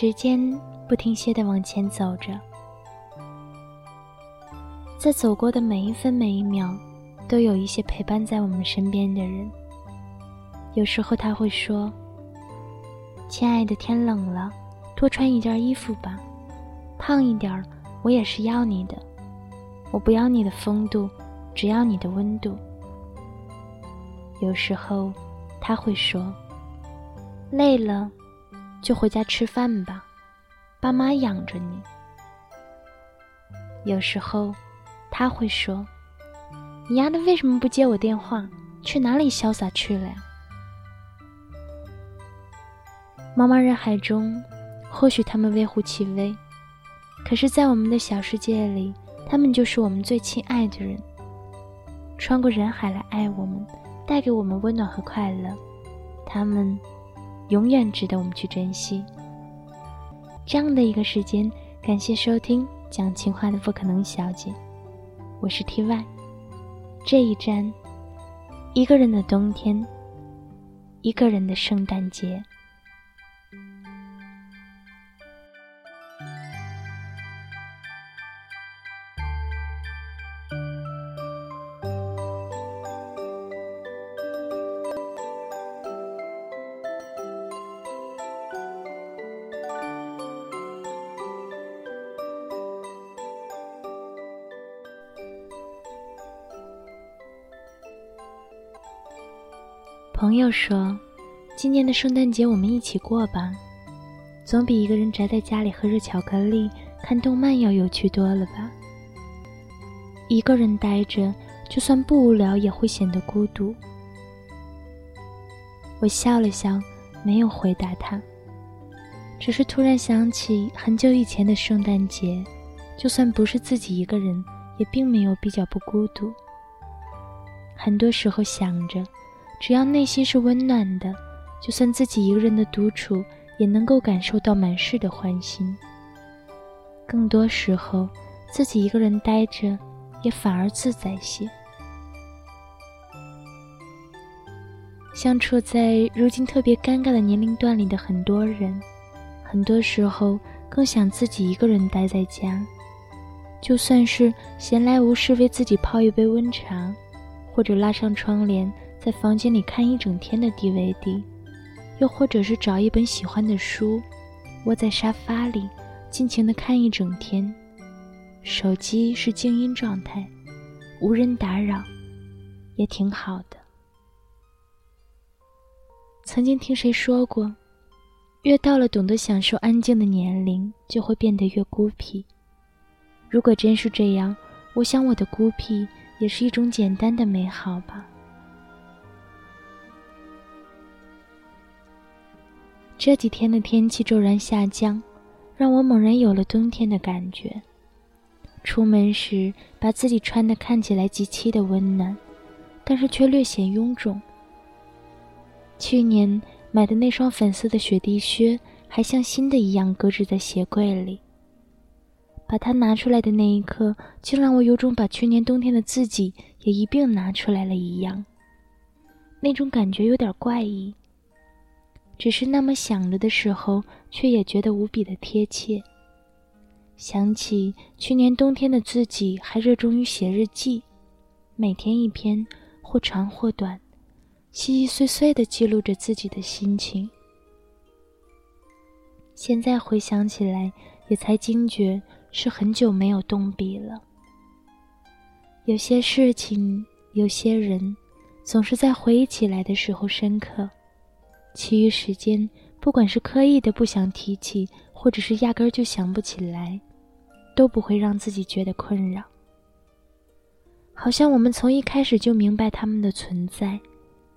时间不停歇地往前走着，在走过的每一分每一秒，都有一些陪伴在我们身边的人。有时候他会说：“亲爱的，天冷了，多穿一件衣服吧。胖一点儿，我也是要你的。我不要你的风度，只要你的温度。”有时候他会说：“累了。”就回家吃饭吧，爸妈养着你。有时候，他会说：“你丫的为什么不接我电话？去哪里潇洒去了呀？”茫茫人海中，或许他们微乎其微，可是，在我们的小世界里，他们就是我们最亲爱的人。穿过人海来爱我们，带给我们温暖和快乐，他们。永远值得我们去珍惜。这样的一个时间，感谢收听讲情话的不可能小姐，我是 T Y。这一站，一个人的冬天，一个人的圣诞节。朋友说：“今年的圣诞节我们一起过吧，总比一个人宅在家里喝着巧克力看动漫要有趣多了吧。一个人待着，就算不无聊也会显得孤独。”我笑了笑，没有回答他，只是突然想起很久以前的圣诞节，就算不是自己一个人，也并没有比较不孤独。很多时候想着。只要内心是温暖的，就算自己一个人的独处，也能够感受到满室的欢心。更多时候，自己一个人待着，也反而自在些。相处在如今特别尴尬的年龄段里的很多人，很多时候更想自己一个人待在家，就算是闲来无事为自己泡一杯温茶，或者拉上窗帘。在房间里看一整天的 DVD，又或者是找一本喜欢的书，窝在沙发里尽情的看一整天。手机是静音状态，无人打扰，也挺好的。曾经听谁说过，越到了懂得享受安静的年龄，就会变得越孤僻。如果真是这样，我想我的孤僻也是一种简单的美好吧。这几天的天气骤然下降，让我猛然有了冬天的感觉。出门时，把自己穿的看起来极其的温暖，但是却略显臃肿。去年买的那双粉色的雪地靴，还像新的一样搁置在鞋柜里。把它拿出来的那一刻，竟让我有种把去年冬天的自己也一并拿出来了一样。那种感觉有点怪异。只是那么想着的时候，却也觉得无比的贴切。想起去年冬天的自己，还热衷于写日记，每天一篇，或长或短，细细碎碎的记录着自己的心情。现在回想起来，也才惊觉是很久没有动笔了。有些事情，有些人，总是在回忆起来的时候深刻。其余时间，不管是刻意的不想提起，或者是压根儿就想不起来，都不会让自己觉得困扰。好像我们从一开始就明白他们的存在，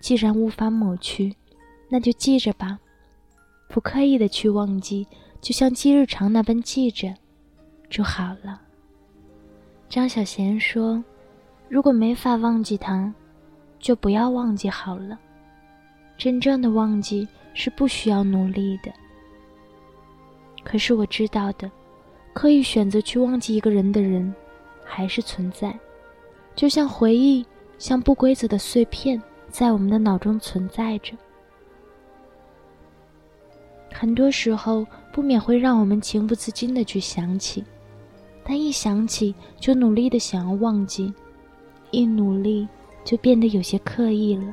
既然无法抹去，那就记着吧，不刻意的去忘记，就像记日常那般记着，就好了。张小娴说：“如果没法忘记他，就不要忘记好了。”真正的忘记是不需要努力的。可是我知道的，刻意选择去忘记一个人的人，还是存在。就像回忆，像不规则的碎片，在我们的脑中存在着。很多时候，不免会让我们情不自禁的去想起，但一想起就努力的想要忘记，一努力就变得有些刻意了。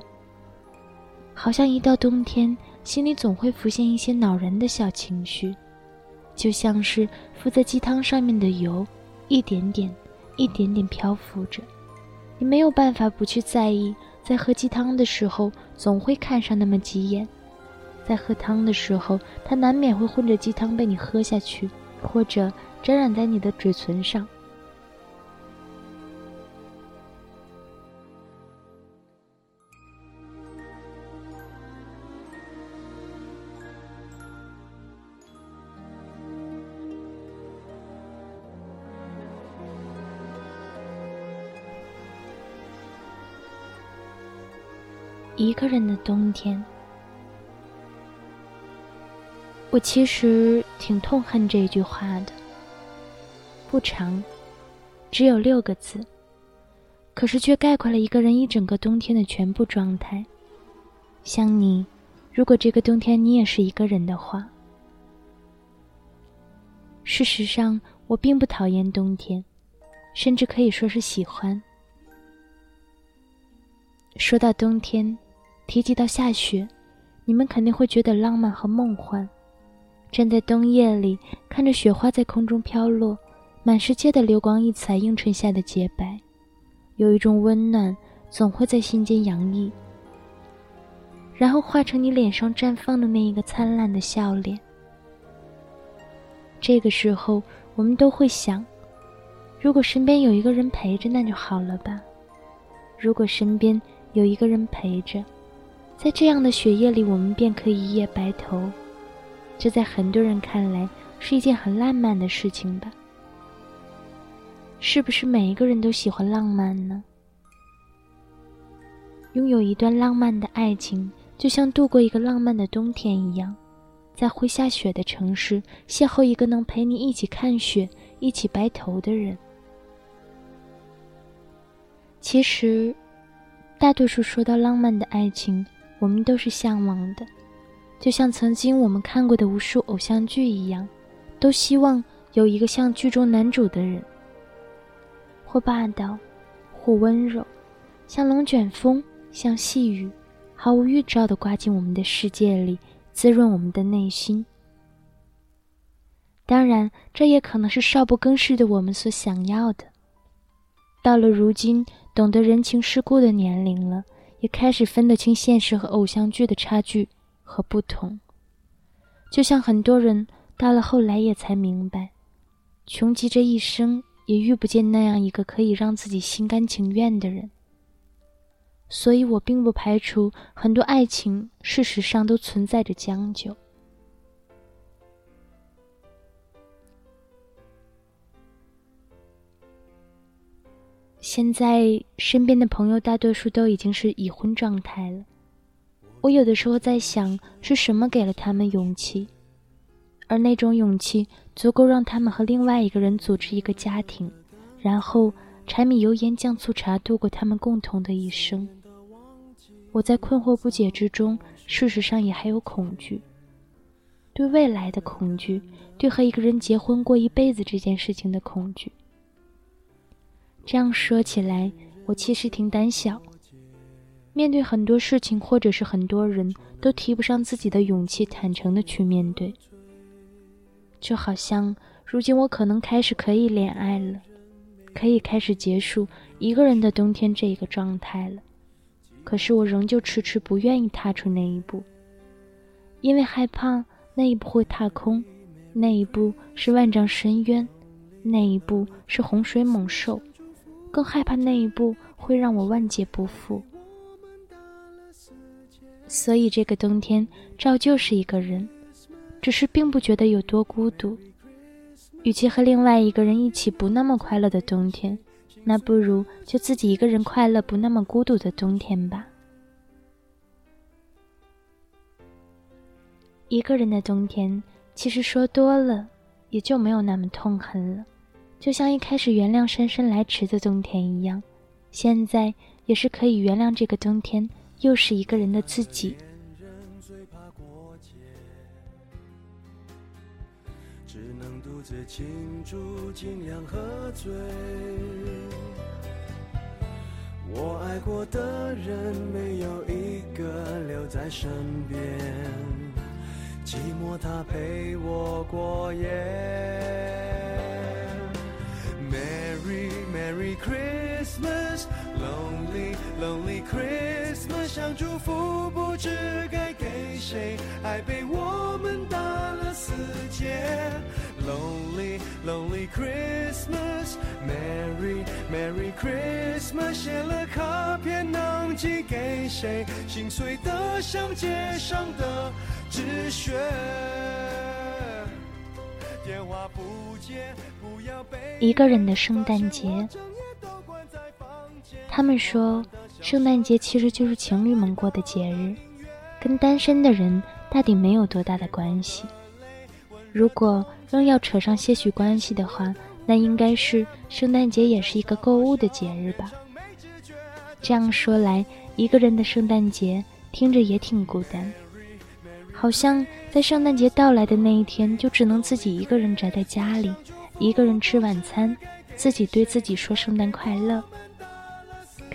好像一到冬天，心里总会浮现一些恼人的小情绪，就像是浮在鸡汤上面的油，一点点、一点点漂浮着，你没有办法不去在意。在喝鸡汤的时候，总会看上那么几眼。在喝汤的时候，它难免会混着鸡汤被你喝下去，或者沾染在你的嘴唇上。一个人的冬天。我其实挺痛恨这句话的，不长，只有六个字，可是却概括了一个人一整个冬天的全部状态。像你，如果这个冬天你也是一个人的话，事实上我并不讨厌冬天，甚至可以说是喜欢。说到冬天，提及到下雪，你们肯定会觉得浪漫和梦幻。站在冬夜里，看着雪花在空中飘落，满世界的流光溢彩，映衬下的洁白，有一种温暖，总会在心间洋溢，然后化成你脸上绽放的那一个灿烂的笑脸。这个时候，我们都会想：如果身边有一个人陪着，那就好了吧。如果身边有一个人陪着，在这样的雪夜里，我们便可以一夜白头。这在很多人看来是一件很浪漫的事情吧？是不是每一个人都喜欢浪漫呢？拥有一段浪漫的爱情，就像度过一个浪漫的冬天一样，在会下雪的城市邂逅一个能陪你一起看雪、一起白头的人。其实，大多数说到浪漫的爱情，我们都是向往的。就像曾经我们看过的无数偶像剧一样，都希望有一个像剧中男主的人，或霸道，或温柔，像龙卷风，像细雨，毫无预兆地刮进我们的世界里，滋润我们的内心。当然，这也可能是少不更事的我们所想要的。到了如今，懂得人情世故的年龄了，也开始分得清现实和偶像剧的差距。和不同，就像很多人到了后来也才明白，穷极这一生也遇不见那样一个可以让自己心甘情愿的人。所以我并不排除很多爱情，事实上都存在着将就。现在身边的朋友大多数都已经是已婚状态了。我有的时候在想，是什么给了他们勇气，而那种勇气足够让他们和另外一个人组织一个家庭，然后柴米油盐酱醋茶度过他们共同的一生。我在困惑不解之中，事实上也还有恐惧，对未来的恐惧，对和一个人结婚过一辈子这件事情的恐惧。这样说起来，我其实挺胆小。面对很多事情，或者是很多人都提不上自己的勇气，坦诚的去面对。就好像如今我可能开始可以恋爱了，可以开始结束一个人的冬天这个状态了，可是我仍旧迟迟不愿意踏出那一步，因为害怕那一步会踏空，那一步是万丈深渊，那一步是洪水猛兽，更害怕那一步会让我万劫不复。所以这个冬天照旧是一个人，只是并不觉得有多孤独。与其和另外一个人一起不那么快乐的冬天，那不如就自己一个人快乐不那么孤独的冬天吧。一个人的冬天，其实说多了也就没有那么痛恨了，就像一开始原谅姗姗来迟的冬天一样，现在也是可以原谅这个冬天。又是一个人的自己。次庆祝尽量喝醉。我爱过的人没有一个留在身边，寂寞他陪我过夜。Merry Christmas, Lonely Lonely Christmas，想祝福不知该给谁，爱被我们打了死结。Lonely Lonely Christmas, Merry Merry Christmas，写了卡片能寄给谁？心碎的像街上的纸屑。电话不接，不要被一个人的圣诞节，他们说，圣诞节其实就是情侣们过的节日，跟单身的人大抵没有多大的关系。如果仍要扯上些许关系的话，那应该是圣诞节也是一个购物的节日吧。这样说来，一个人的圣诞节听着也挺孤单，好像在圣诞节到来的那一天，就只能自己一个人宅在家里，一个人吃晚餐，自己对自己说圣诞快乐。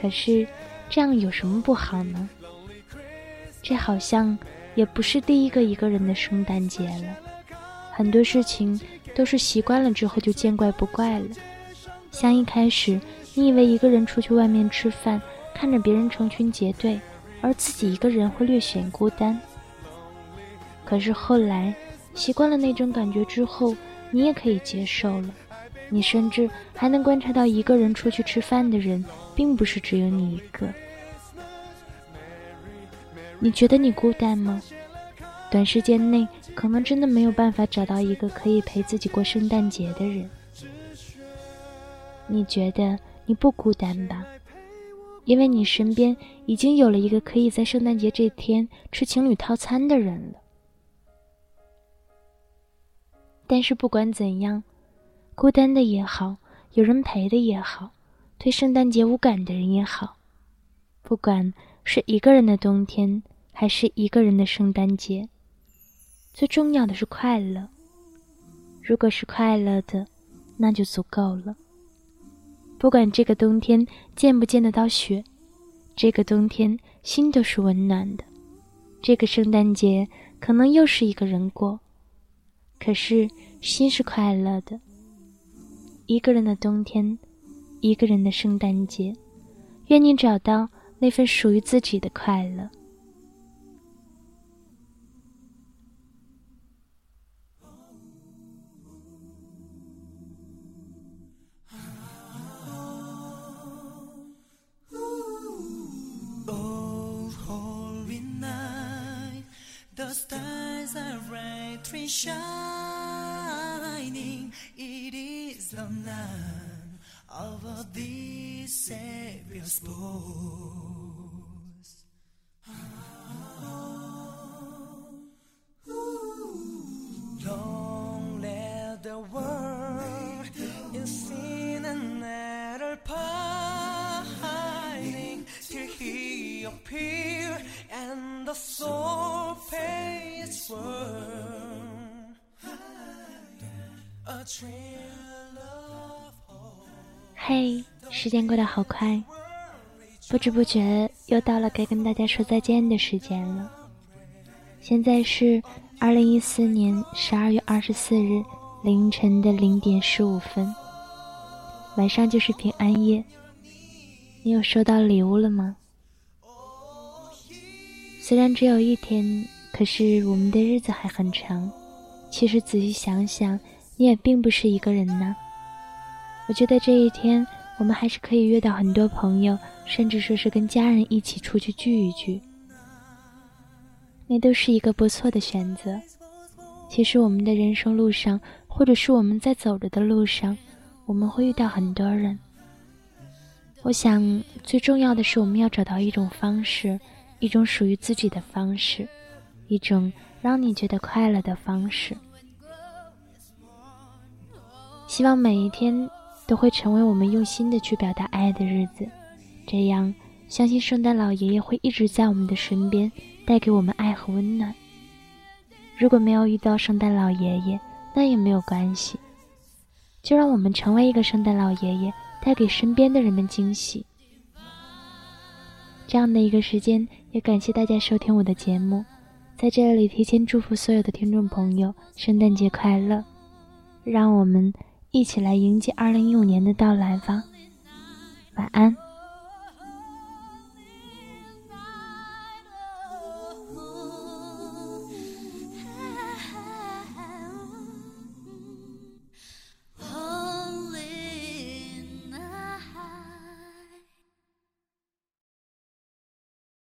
可是，这样有什么不好呢？这好像也不是第一个一个人的圣诞节了。很多事情都是习惯了之后就见怪不怪了。像一开始，你以为一个人出去外面吃饭，看着别人成群结队，而自己一个人会略显孤单。可是后来，习惯了那种感觉之后，你也可以接受了。你甚至还能观察到，一个人出去吃饭的人，并不是只有你一个。你觉得你孤单吗？短时间内，可能真的没有办法找到一个可以陪自己过圣诞节的人。你觉得你不孤单吧？因为你身边已经有了一个可以在圣诞节这天吃情侣套餐的人了。但是不管怎样，孤单的也好，有人陪的也好，对圣诞节无感的人也好，不管是一个人的冬天，还是一个人的圣诞节。最重要的是快乐。如果是快乐的，那就足够了。不管这个冬天见不见得到雪，这个冬天心都是温暖的。这个圣诞节可能又是一个人过，可是心是快乐的。一个人的冬天，一个人的圣诞节，愿你找到那份属于自己的快乐。Of the Savior's spouse. Don't ah. let the world in sin and matter pining till he appear and the soul pay its worth. 嘿，时间过得好快，不知不觉又到了该跟大家说再见的时间了。现在是二零一四年十二月二十四日凌晨的零点十五分，晚上就是平安夜。你有收到礼物了吗？虽然只有一天，可是我们的日子还很长。其实仔细想想。你也并不是一个人呢。我觉得这一天，我们还是可以约到很多朋友，甚至说是跟家人一起出去聚一聚，那都是一个不错的选择。其实我们的人生路上，或者是我们在走着的路上，我们会遇到很多人。我想最重要的是，我们要找到一种方式，一种属于自己的方式，一种让你觉得快乐的方式。希望每一天都会成为我们用心的去表达爱的日子，这样相信圣诞老爷爷会一直在我们的身边，带给我们爱和温暖。如果没有遇到圣诞老爷爷，那也没有关系，就让我们成为一个圣诞老爷爷，带给身边的人们惊喜。这样的一个时间，也感谢大家收听我的节目，在这里提前祝福所有的听众朋友圣诞节快乐！让我们一起来迎接二零一五年的到来吧。晚安。